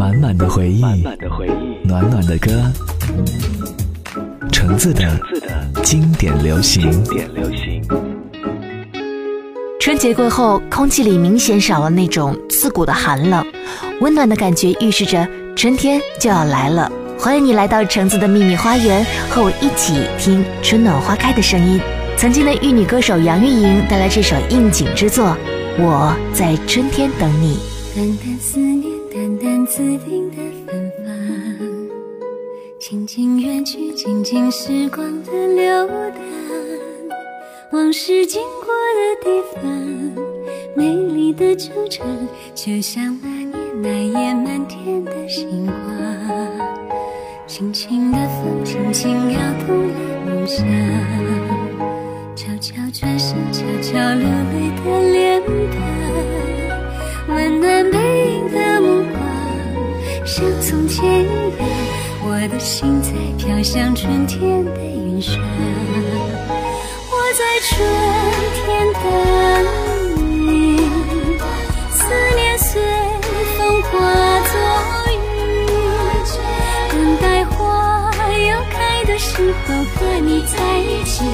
满满的回忆，暖暖的歌，橙子的经典流行。春节过后，空气里明显少了那种刺骨的寒冷，温暖的感觉预示着春天就要来了。欢迎你来到橙子的秘密花园，和我一起听春暖花开的声音。曾经的玉女歌手杨钰莹带来这首应景之作《我在春天等你》。淡淡思念，淡淡紫丁的芬芳，静静远去，静静时光的流淌，往事经过的地方，美丽的惆怅，就像那年那夜满天的星光。轻轻的风，轻轻摇动了梦想，悄悄转身，悄悄流泪的像从前一样，我的心在飘向春天的云上，我在春天等你，思念随风化作雨，等待花又开的时候和你在一起，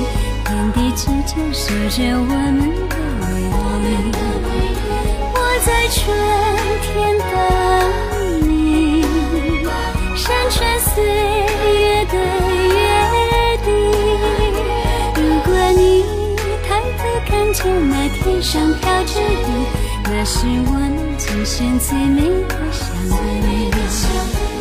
天地之间守着我们的唯一。我在春上飘着雨，那是我们今生最美的相遇。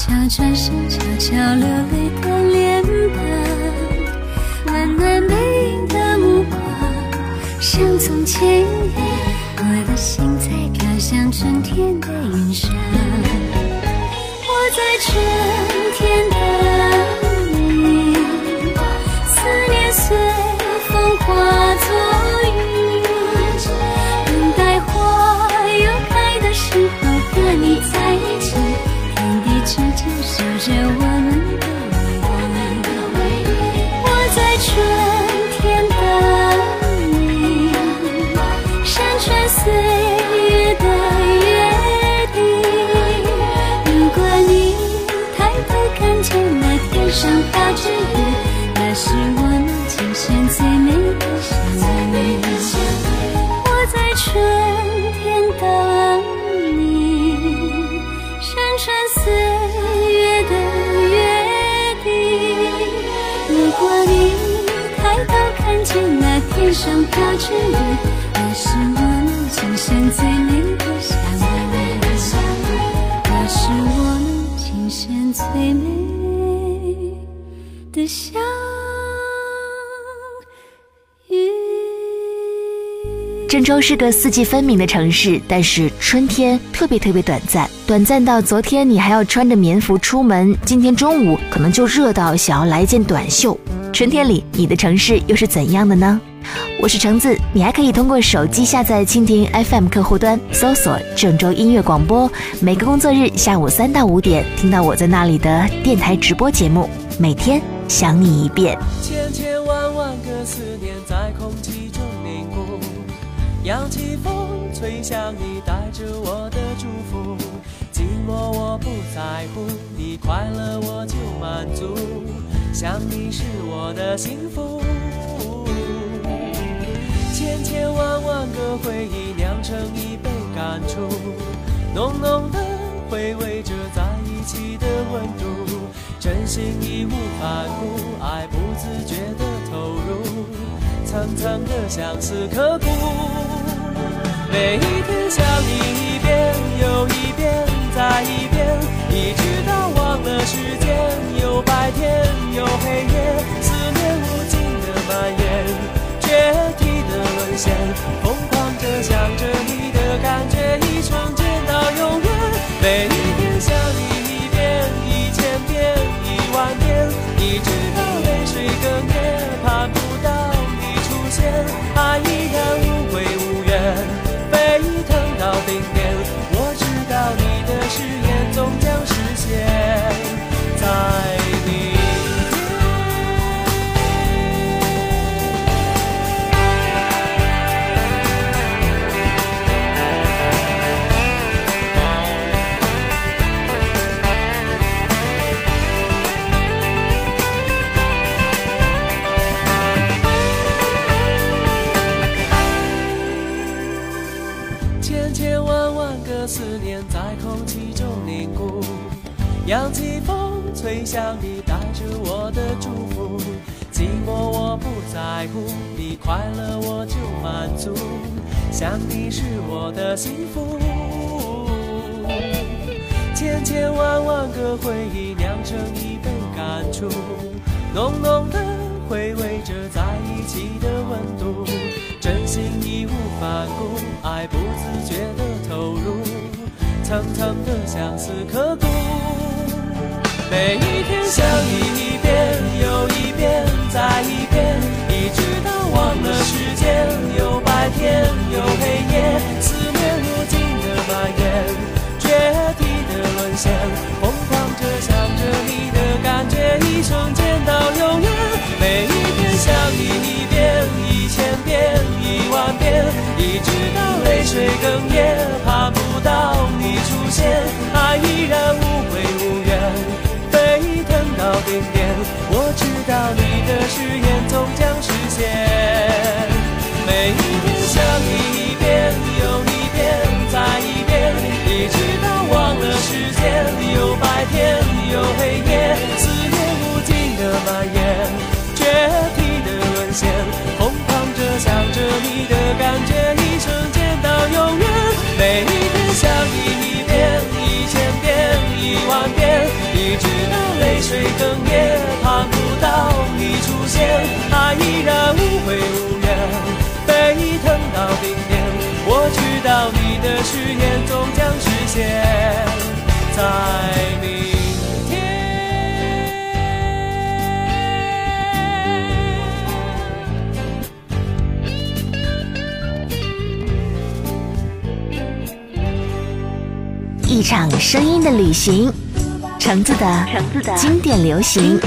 悄悄转身，悄悄流泪的脸庞，温暖背影的目光，像从前一样，我的心在飘向春天的云上。我在春天的上飘着雨，那是我们今生最美的相遇。我在春天等你，山川岁月的约定。如果你抬头看见那天上飘着雨，那是我们今生最美相遇。郑州是个四季分明的城市，但是春天特别特别短暂，短暂到昨天你还要穿着棉服出门，今天中午可能就热到想要来一件短袖。春天里，你的城市又是怎样的呢？我是橙子，你还可以通过手机下载蜻蜓 FM 客户端，搜索郑州音乐广播，每个工作日下午三到五点听到我在那里的电台直播节目，每天想你一遍。千千万万个思念在空气中凝固，扬起风，吹向你，带着我的祝福。寂寞我不在乎，你快乐我就满足，想你是我的幸福。千千万万个回忆酿成一杯感触，浓浓的回味着在一起的温度，真心，自觉的投入，层层的相思刻骨。每一千千万万个思念在空气中凝固，扬起风吹向你，带着我的祝福，寂寞我不在乎，你快乐我就满足，想你是我的幸福，千千万万个回忆酿成一杯感触，浓浓的回味着在一起的温度，真心义无反顾。爱不自觉的投入，层层的相思刻骨。每一天想你一遍哽咽，直到。泪水哽咽，盼不到你出现，爱依然无悔无怨，沸腾到顶点。我知道你的誓言终将实现，在明天。一场声音的旅行。橙子的经典流行。